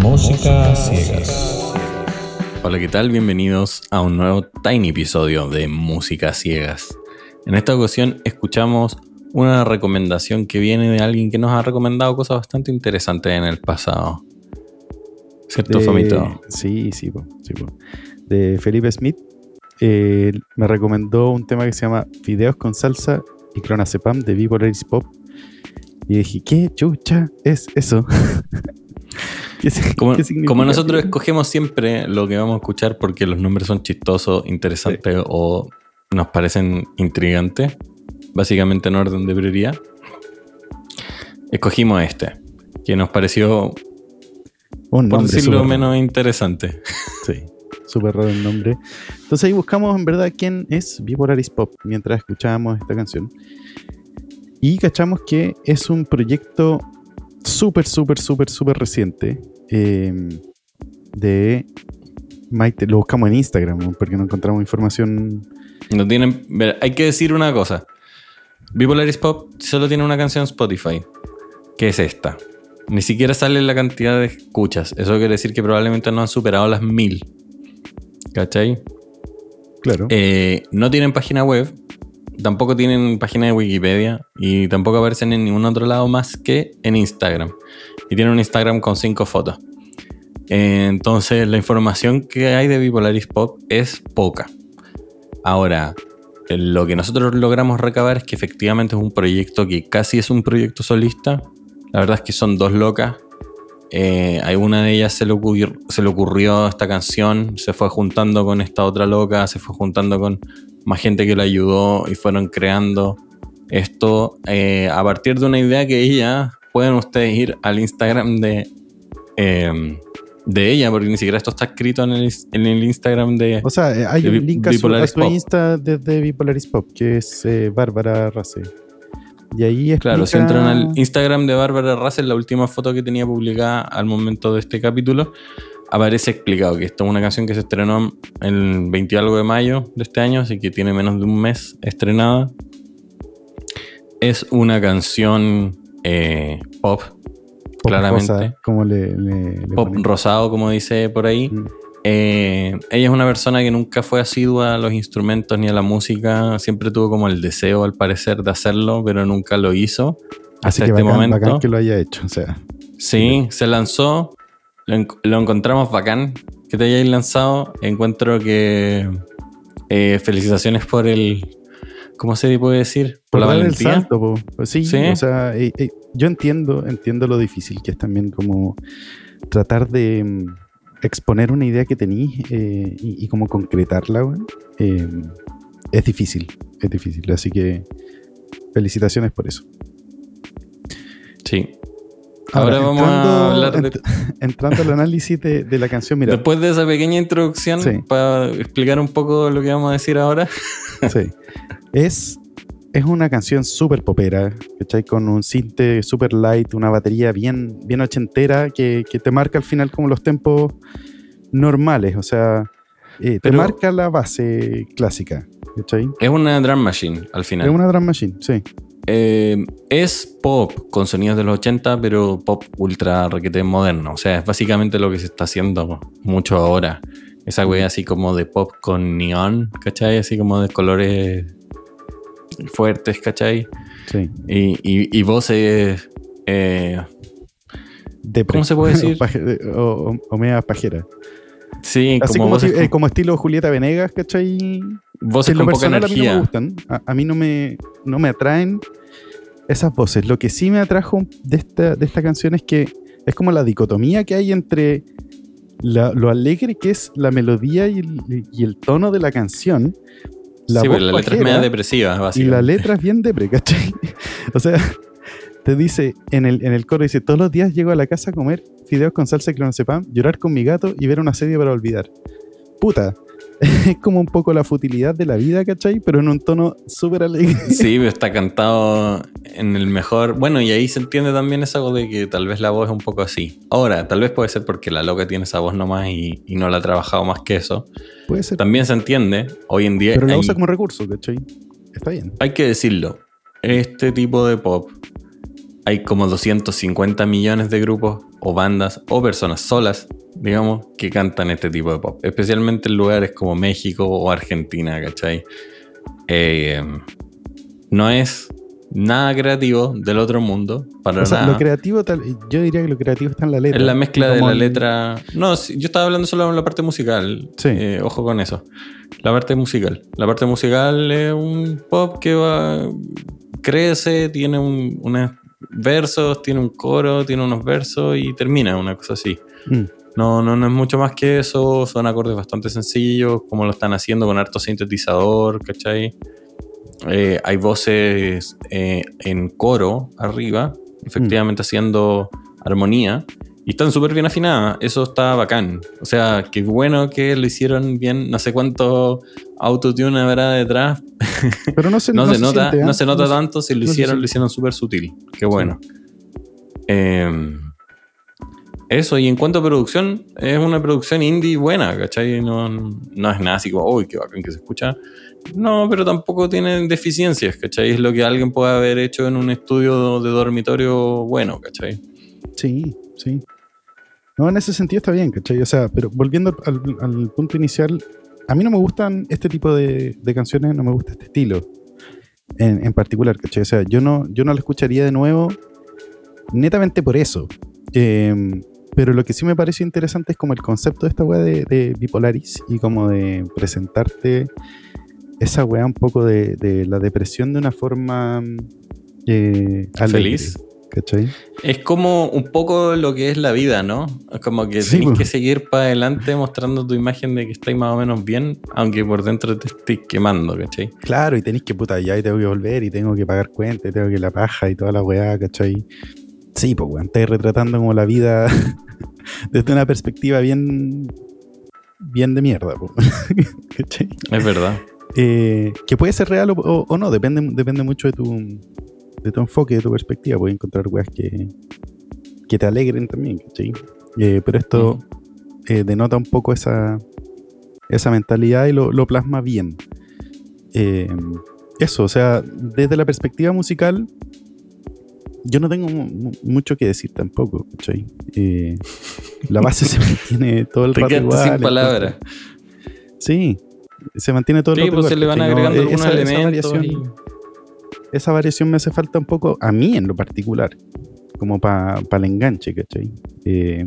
Música ciegas. Hola, ¿qué tal? Bienvenidos a un nuevo tiny episodio de Música ciegas. En esta ocasión escuchamos una recomendación que viene de alguien que nos ha recomendado cosas bastante interesantes en el pasado. ¿Cierto, Famito? Sí, sí, sí. De Felipe Smith. Eh, me recomendó un tema que se llama Videos con salsa y clonazepam de Bipolaris Pop. Y dije, ¿qué chucha es eso? como, nosotros escogemos siempre lo que vamos a escuchar porque los nombres son chistosos, interesantes o nos parecen intrigantes, básicamente en orden de prioridad, escogimos este, que nos pareció, un por decirlo menos interesante. Sí, súper raro el nombre. Entonces ahí buscamos en verdad quién es Bipolaris Pop mientras escuchábamos esta canción. Y cachamos que es un proyecto súper, súper, súper, súper reciente em, de Maite. Lo buscamos en Instagram porque no encontramos información. No tienen. Hay que decir una cosa. Bipolaris Pop solo tiene una canción Spotify, que es esta. Ni siquiera sale la cantidad de escuchas. Eso quiere decir que probablemente no han superado las mil. ¿Cachai? Claro. Eh, no tienen página web, tampoco tienen página de Wikipedia y tampoco aparecen en ningún otro lado más que en Instagram. Y tienen un Instagram con cinco fotos. Eh, entonces la información que hay de Bipolaris Pop es poca. Ahora, lo que nosotros logramos recabar es que efectivamente es un proyecto que casi es un proyecto solista. La verdad es que son dos locas. Eh, a una de ellas se le ocurrió esta canción, se fue juntando con esta otra loca, se fue juntando con más gente que la ayudó y fueron creando esto eh, a partir de una idea que ella, pueden ustedes ir al Instagram de... Em, de ella, porque ni siquiera esto está escrito en el, en el Instagram de. O sea, eh, hay un link a su, Insta desde Bipolaris Pop, que es eh, Bárbara Race. Y ahí explica... Claro, si entran al Instagram de Bárbara Race, la última foto que tenía publicada al momento de este capítulo, aparece explicado que esta es una canción que se estrenó el 20 algo de mayo de este año, así que tiene menos de un mes estrenada. Es una canción eh, pop claramente. como le, Pop rosado, como dice por ahí. Mm. Eh, ella es una persona que nunca fue asidua a los instrumentos ni a la música. Siempre tuvo como el deseo, al parecer, de hacerlo, pero nunca lo hizo. hasta este momento. que lo haya hecho, o sea. Sí, se lanzó. Lo, encontramos bacán que te hayáis lanzado. Encuentro que. Eh, felicitaciones por el. ¿Cómo se puede decir? Por, la valentía. Pues sí, o sea, eh, yo entiendo, entiendo lo difícil que es también como tratar de mm, exponer una idea que tenéis eh, y, como concretarla, eh, es difícil, es difícil. Así que felicitaciones por eso. Sí. Ahora, vamos a hablar de... entrando al análisis de, la canción. Mira, Después de esa pequeña introducción, para explicar un poco lo que vamos a decir ahora. sí. Es es una canción súper popera, ¿cachai? Con un cinte súper light, una batería bien, bien ochentera que, te marca al final como los tempos normales, o sea, eh, te marca la base clásica, ¿cachai? Es una drum machine al final. Es una drum machine, sí. Eh, es pop con sonidos de los 80, pero pop ultra requete moderno. O sea, es básicamente lo que se está haciendo mucho ahora. Esa wea así como de pop con neón, ¿cachai? Así como de colores fuertes, ¿cachai? Sí. Y, y, voces. Eh, ¿Cómo se puede decir? o, o, media pajera. Sí, Así como, eh, como, estilo Julieta Venegas, ¿cachai? Voces con poca energía. A mí no me gustan. A, mí no me, no me atraen esas voces. Lo que sí me atrajo de esta, de esta canción es que es como la dicotomía que hay entre lo alegre que es la melodía y el, y el, tono de la canción la sí, pero la letra es media depresiva, básicamente. Y la letra es bien depre, ¿cachai? o sea, te dice, en el, en el coro dice, todos los días llego a la casa a comer fideos con salsa y clonazepam, llorar con mi gato y ver una serie para olvidar. Puta, es como un poco la futilidad de la vida, ¿cachai? Pero en un tono súper alegre. Sí, está cantado en el mejor. Bueno, y ahí se entiende también eso de que tal vez la voz es un poco así. Ahora, tal vez puede ser porque la loca tiene esa voz nomás y, y no la ha trabajado más que eso. Puede ser. También se entiende hoy en día. Pero la usa como recurso, ¿cachai? Está bien. Hay que decirlo. Este tipo de pop hay como 250 millones de grupos o bandas o personas solas, digamos, que cantan este tipo de pop. Especialmente en lugares como México o Argentina, ¿cachai? Eh, no es nada creativo del otro mundo, para O sea, nada. lo creativo, tal, yo diría que lo creativo está en la letra. Es la mezcla de la el- letra. No, yo estaba hablando solo de la parte musical. Sí. Eh, ojo con eso. La parte musical. La parte musical es un pop que va. Crece, tiene un- unos versos, tiene un coro, tiene unos versos y termina, una cosa así. Mm, No, no, no es mucho más que eso. Son acordes bastante sencillos, como lo están haciendo con harto sintetizador, ¿cachai? Eh, hay voces eh, en coro arriba, efectivamente haciendo armonía. Y están súper bien afinadas. Eso está bacán. O sea, qué bueno que lo hicieron bien. No sé cuánto autotune habrá detrás. Pero no se, No, se, nota, siente, ¿eh? no se nota No se- tanto. Si lo hicieron, lo hicieron súper sutil. Qué bueno. Eh, eso, y en cuanto a producción, es una producción indie buena, ¿cachai? No, no es nada así como, uy, qué bacán que se escucha. No, pero tampoco tiene deficiencias, ¿cachai? Es lo que alguien puede haber hecho en un estudio de dormitorio bueno, ¿cachai? Sí, sí. No, en ese sentido está bien, ¿cachai? O sea, pero volviendo al, punto inicial, a mí no me gustan este tipo de, canciones, no me gusta este estilo en, en particular, ¿cachai? O sea, yo no, yo no lo escucharía de nuevo netamente por eso. Eh, pero lo que sí me pareció interesante es como el concepto de esta weá de, Bipolaris y como de presentarte esa weá un poco de, la depresión de una forma eh, Feliz. ¿Cachai? Es como un poco lo que es la vida, ¿no? Es como que Sí, tenés pues. que seguir para adelante mostrando tu imagen de que estáis más o menos bien, aunque por dentro te estés quemando, ¿cachai? Claro, y tenéis que puta, ya y tengo que volver y tengo que pagar cuentas, y tengo que la paja y toda la weá, ¿cachai? Sí, pues weón, estáis retratando como la vida desde una perspectiva bien bien de mierda, po. ¿cachai? Es verdad. Eh, que puede ser real o, o- o no, depende, depende mucho de tu, de tu enfoque, de tu perspectiva. Puedes encontrar weas que, que te alegren también, ¿cachai? Eh, pero esto eh, denota un poco esa, esa mentalidad y lo, lo plasma bien. Eh, eso, o sea, desde la perspectiva musical, yo no tengo mu- mu- mucho que decir tampoco, ¿cachai? Eh, la base se mantiene todo el Te rato igual. sin palabras. Sí, se mantiene todo el Sí, rato pues se le van. No, agregando eh, algunos esa- esa elementos. variación- y- esa variación me hace falta un poco a mí en lo particular, como para el enganche, ¿cachai? Eh,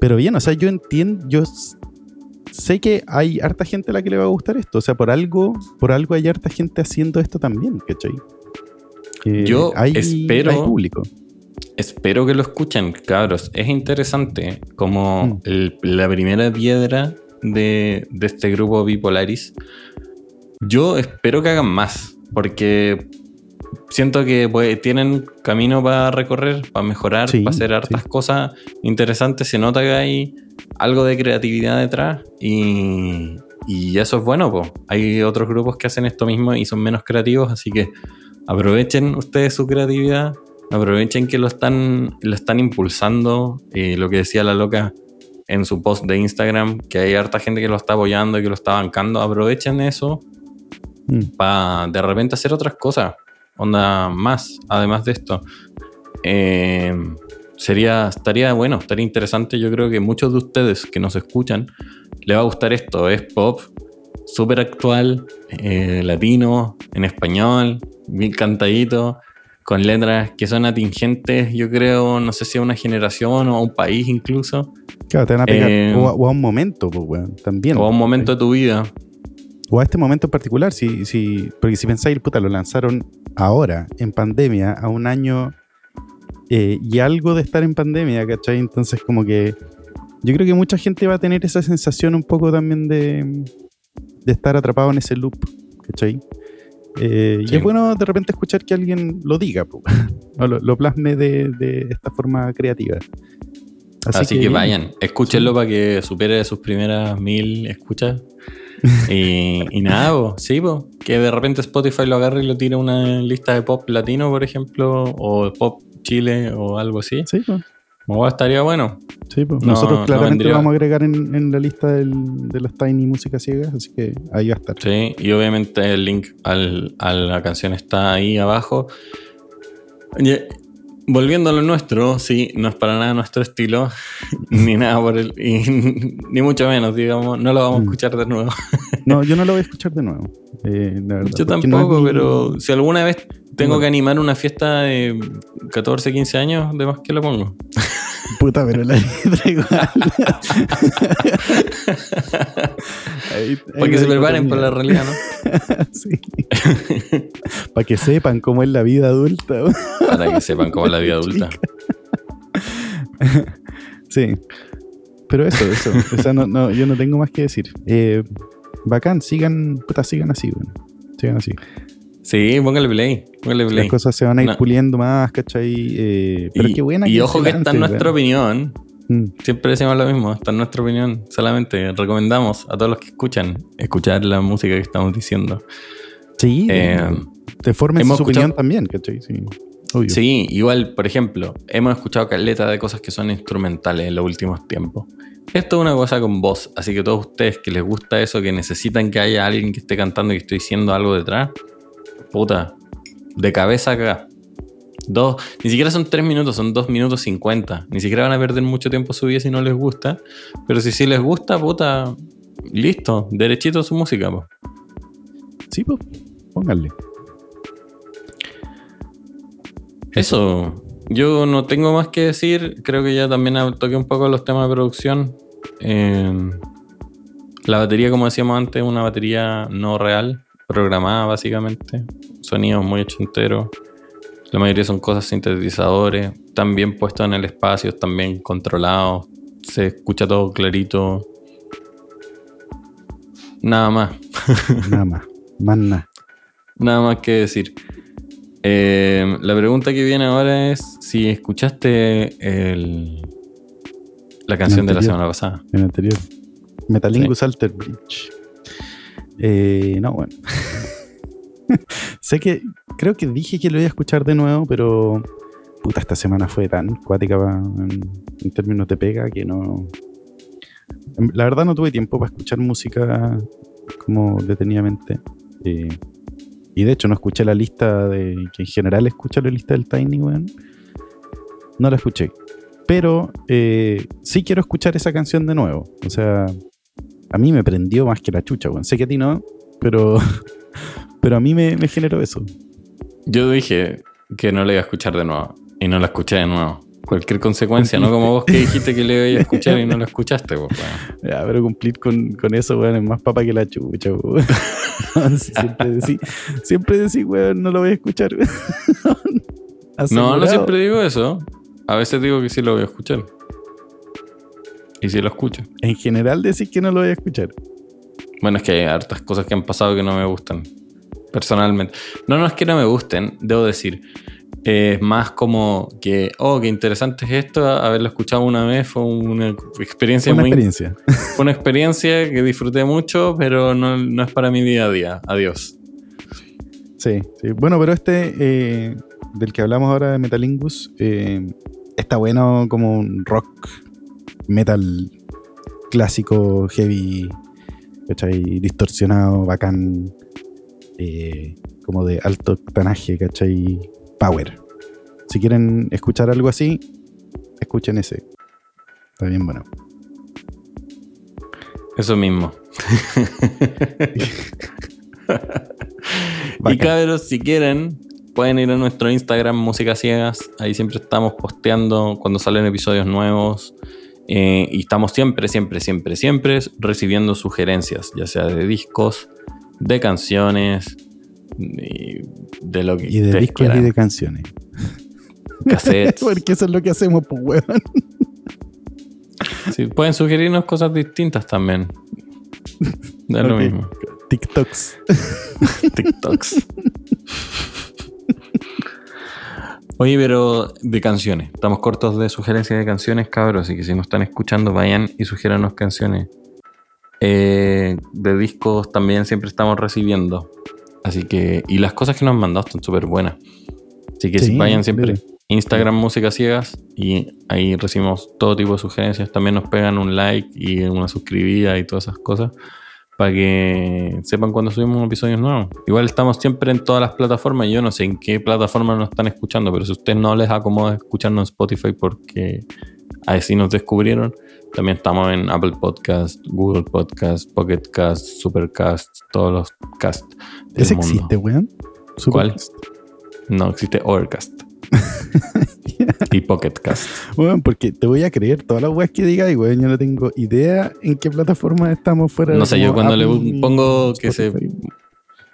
pero bien, o sea, yo entiendo, yo sé que hay harta gente a la que le va a gustar esto, o sea, por algo, por algo hay harta gente haciendo esto también, ¿cachai? Eh, Yo hay, espero- hay público. Espero que lo escuchen, cabros. Es interesante como Mm. el- la primera piedra de, de este grupo Bipolaris. Yo espero que hagan más, porque siento que pues, tienen camino para recorrer, para mejorar, Sí, para hacer hartas cosas interesantes. Se nota que hay algo de creatividad detrás y, y eso es bueno. po. Hay otros grupos que hacen esto mismo y son menos creativos, así que aprovechen ustedes su creatividad, aprovechen que lo están, lo están impulsando. eh, lo que decía la loca en su post de Instagram, que hay harta gente que lo está apoyando y que lo está bancando. Aprovechen eso Mm. para de repente hacer otras cosas, onda más, además de esto. Eh, sería, estaría bueno, estaría interesante. Yo creo que muchos de ustedes que nos escuchan les va a gustar esto. Es pop, súper actual, eh, latino, en español, bien cantadito, con letras que son atingentes, yo creo, no sé si a una generación o a un país incluso, Claro, te van a pegar. Eh, o, a, o a un momento, pues, también. o a un momento de tu vida. O a este momento en particular, si, si, porque si pensáis, puta, lo lanzaron ahora, en pandemia, a un año eh, y algo de estar en pandemia, ¿cachai? Entonces, como que yo creo que mucha gente va a tener esa sensación un poco también de, de estar atrapado en ese loop, ¿cachai? Eh, Sí. Y es bueno de repente escuchar que alguien lo diga, o lo, lo plasme de, de esta forma creativa. Así, que, vayan, escúchenlo para que supere sus primeras mil escuchas. Y, y nada, sí, que de repente Spotify lo agarre y lo tire a una lista de pop latino, por ejemplo, o pop Chile o algo así. Sí, pues. O estaría bueno. Sí, pues. No, Nosotros no claramente lo vamos a agregar en, en la lista del- de las Tiny Música Ciegas, así que ahí va a estar. Sí, y obviamente el link al- a la canción está ahí abajo. Volviendo a lo nuestro, sí, no es para nada nuestro estilo, ni nada por el. y- ni mucho menos, digamos. No lo vamos a Mm. escuchar de nuevo. No, yo no lo voy a escuchar de nuevo. eh, la verdad, Yo no tampoco, pero si alguna vez tengo que animar una fiesta de 14, 15 años, de más que lo pongo. Puta, pero la letra igual. Ahí- ahí Para que se preparen para la realidad, ¿no? Sí. Para que sepan cómo es la vida adulta. Para que sepan cómo es la vida adulta. Sí. Pero eso, eso. O sea, no, no, yo no tengo más que decir. Eh, bacán, sigan, puta, sigan así, weón. Sigan así. Sí, póngale play. Póngale play. Las cosas se van a ir No. puliendo más, ¿cachai? Eh, pero y, qué buena y que ojo que está en lance, nuestra opinión. Mm. Siempre decimos lo mismo, está en nuestra opinión. Solamente recomendamos a todos los que escuchan escuchar la música que estamos diciendo. Sí, Eh, te formen su hemos opinión escuchado- también, ¿cachai? Sí. Obvio. Sí, igual, por ejemplo, hemos escuchado caleta de cosas que son instrumentales en los últimos tiempos. Esto es una cosa con voz, así que todos ustedes que les gusta eso, que necesitan que haya alguien que esté cantando y que esté diciendo algo detrás, puta, de cabeza acá. Dos, ni siquiera son tres minutos, son dos minutos cincuenta. Ni siquiera van a perder mucho tiempo su vida si no les gusta. Pero si sí les gusta, puta, listo, derechito su música, po. Sí, pues, pónganle. Eso, yo no tengo más que decir. Creo que ya también toqué un poco los temas de producción. Eh, la batería, como decíamos antes, es una batería no real, programada básicamente. Sonidos muy ochenteros. La mayoría son cosas sintetizadores, están bien puestos en el espacio, están bien controlados. Se escucha todo clarito. Nada más. Nada más. Más nada. Nada más que decir. Eh, la pregunta que viene ahora es si escuchaste el- la canción de la semana pasada. En el anterior. Metalingus Alter Bridge. Eh, no, bueno. sé que. Creo que dije que lo iba a escuchar de nuevo, pero. Puta, esta semana fue tan cuática en términos de pega que no. La verdad no tuve tiempo para escuchar música como detenidamente. Eh, y de hecho no escuché la lista de. que en general escucha la lista del Tiny, weón. No la escuché. Pero eh, sí quiero escuchar esa canción de nuevo. O sea, a mí me prendió más que la chucha, weón. Sé que a ti no, pero, pero a mí me, me generó eso. Yo dije que no la iba a escuchar de nuevo y no la escuché de nuevo. Cualquier consecuencia, no como vos que dijiste que le iba a escuchar y no la escuchaste. pues, bueno. Ya, pero cumplir con, con eso, weón, es más papa que la chucha, weón. Siempre decís, siempre decís, weón, no lo voy a escuchar. No, no siempre digo eso. A veces digo que sí lo voy a escuchar. Y sí lo escucho. En general decís que no lo voy a escuchar. Bueno, es que hay hartas cosas que han pasado que no me gustan. Personalmente. No, no es que no me gusten, debo decir. Es más como que, oh, qué interesante es esto. Haberlo escuchado una vez fue una experiencia Una muy. experiencia. Fue una experiencia que disfruté mucho, pero no, no es para mi día a día. Adiós. Sí, sí. Bueno, pero este eh, del que hablamos ahora de Metalingus eh, está bueno como un rock metal clásico, heavy, ¿cachai? Distorsionado, bacán, eh, como de alto octanaje, ¿cachai? Power. Si quieren escuchar algo así, escuchen ese. Está bien bueno. Eso mismo. y cabros, si quieren, pueden ir a nuestro Instagram, Música Ciegas. Ahí siempre estamos posteando cuando salen episodios nuevos. Eh, y estamos siempre, siempre, siempre, siempre recibiendo sugerencias, ya sea de discos, de canciones, y de lo que Y de discos y de canciones. cassettes. Porque eso es lo que hacemos, pues, weón. Sí, pueden sugerirnos cosas distintas también. Da lo Ok. mismo. TikToks. TikToks. Oye, pero de canciones. Estamos cortos de sugerencias de canciones, cabros. Así que si nos están escuchando, vayan y sugiéranos canciones. Eh, de discos también siempre estamos recibiendo. Así que. Y las cosas que nos han mandado están súper buenas. Así que Sí, vayan siempre. Instagram Música Ciegas y ahí recibimos todo tipo de sugerencias. También nos pegan un like y una suscribida y todas esas cosas para que sepan cuando subimos episodios nuevos. Igual estamos siempre en todas las plataformas. Yo no sé en qué plataforma nos están escuchando, pero si ustedes no les acomoda escucharnos en Spotify porque así nos descubrieron, también estamos en Apple Podcast, Google Podcast, Pocket Cast, Supercast, todos los cast. del ¿Ese mundo. existe, weón? ¿Cuál? No, existe Overcast. y Pocket Cast. Weón, porque te voy a creer todas las weas que digas y weón, yo no tengo idea en qué plataforma estamos fuera de No sé, yo cuando le Apple y pongo que se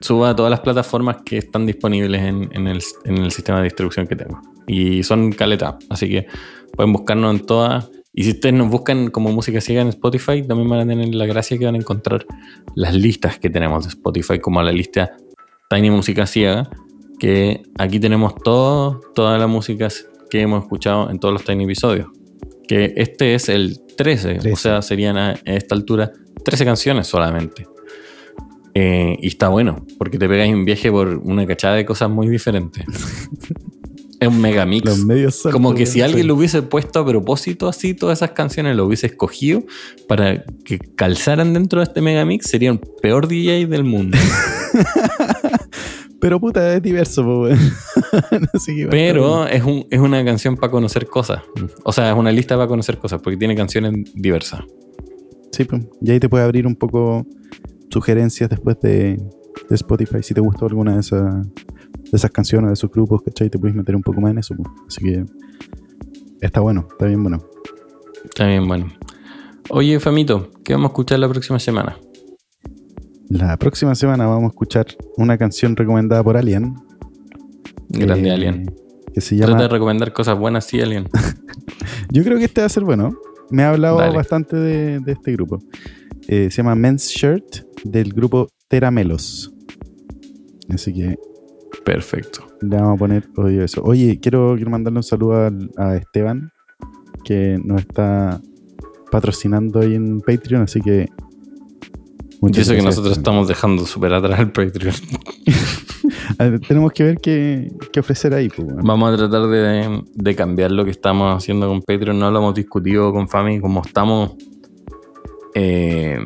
suba a todas las plataformas que están disponibles en, en el, en el sistema de distribución que tengo. Y son caleta, así que pueden buscarnos en todas. Y si ustedes nos buscan como música ciega en Spotify, también van a tener la gracia que van a encontrar las listas que tenemos de Spotify, como la lista Tiny Música Ciega, que aquí tenemos todo, todas las músicas que hemos escuchado en todos los Tiny episodios. Que este es el 13, o 13. sea, serían a esta altura 13 canciones solamente. Eh, y está bueno, porque te pegáis un viaje por una cachada de cosas muy diferentes. es un megamix. Los medios son Como que si alguien lo hubiese puesto a propósito así, todas esas canciones lo hubiese escogido para que calzaran dentro de este megamix, sería un peor DJ del mundo. Pero puta, es diverso, estar Pero es, un- es una canción para conocer cosas. O sea, es una lista para conocer cosas, porque tiene canciones diversas. Sí, pues. Y ahí te puede abrir un poco sugerencias después de, de Spotify. Si te gustó alguna de esas, de esas canciones, de esos grupos, ¿cachai? Te puedes meter un poco más en eso. pues. Así que está bueno, está bien bueno. Está bien, bueno. Oye, Famito, ¿qué vamos a escuchar la próxima semana? La próxima semana vamos a escuchar una canción recomendada por Alien. Grande eh, Alien. Que se Trata llama. de recomendar cosas buenas, sí, Alien. Yo creo que este va a ser bueno. Me ha hablado Dale. bastante de, de este grupo. Eh, se llama Men's Shirt del grupo Teramelos. Así que Perfecto. le vamos a poner oye eso. Oye, quiero, quiero mandarle un saludo al- a, Esteban, que nos está patrocinando ahí en Patreon, así que. Y muchas eso que nosotros Esteban. estamos dejando súper atrás el Patreon. Ver, tenemos que ver qué, qué ofrecer ahí. pues, bueno. Vamos a tratar de, de cambiar lo que estamos haciendo con Patreon. No lo hemos discutido con Fami. Como estamos eh,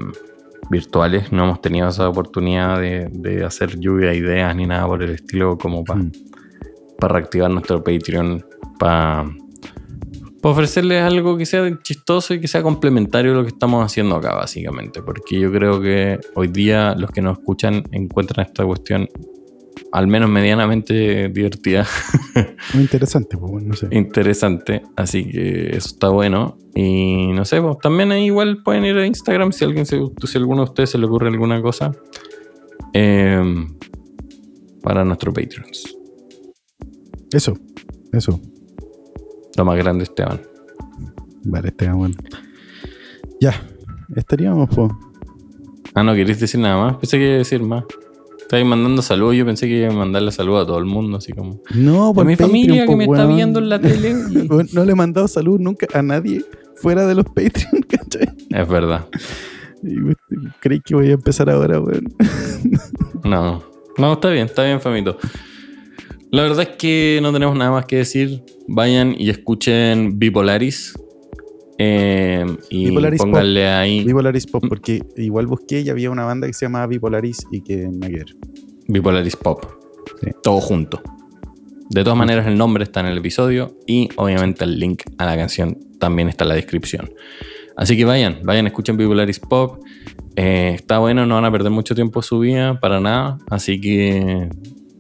virtuales, no hemos tenido esa oportunidad de, de hacer lluvia de ideas ni nada por el estilo, como para Mm. reactivar nuestro Patreon. Para ofrecerles algo que sea chistoso y que sea complementario a lo que estamos haciendo acá, básicamente. Porque yo creo que hoy día los que nos escuchan encuentran esta cuestión al menos medianamente divertida. Muy interesante, pues, bueno, no sé. interesante. Así que eso está bueno. Y no sé, pues, también ahí igual pueden ir a Instagram si alguien se, si a alguno de ustedes se le ocurre alguna cosa. eh, para nuestros Patreons. Eso, eso. Lo más grande, Esteban. Vale, Esteban, bueno. Ya, estaríamos, pues. Ah, no queréis decir nada más. Pensé que iba a decir más. Estabais mandando saludos. Yo pensé que iba a mandarle saludos a todo el mundo, así como. No, A por mi Patreon, familia que me está viendo en la tele. y- No le he mandado salud nunca a nadie fuera de los Patreon, ¿cachai? es verdad. Creí que voy a empezar ahora, weón. No, no, está bien, está bien, Famito. La verdad es que no tenemos nada más que decir. Vayan y escuchen Bipolaris. Eh, y Bipolaris pónganle ahí Bipolaris Pop, porque igual busqué y había una banda que se llamaba Bipolaris y que nada que ver. Bipolaris Pop. Sí. Todo junto. De todas maneras, el nombre está en el episodio y obviamente el link a la canción también está en la descripción. Así que vayan, vayan, escuchen Bipolaris Pop. Eh, está bueno, no van a perder mucho tiempo su vida, para nada. Así que,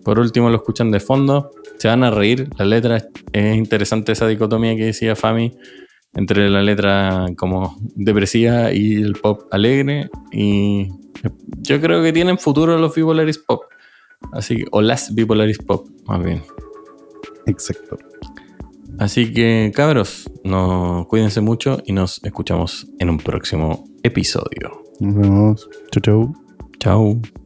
por último, lo escuchan de fondo. Se van a reír. La letra es interesante, esa dicotomía que decía Fami entre la letra como depresiva y el pop alegre. Y yo creo que tienen futuro los Bipolaris Pop. Así que, o las Bipolaris Pop, más bien. Exacto. Así que, cabros, no, cuídense mucho y nos escuchamos en un próximo episodio. Nos vemos. Chau, chau. Chao.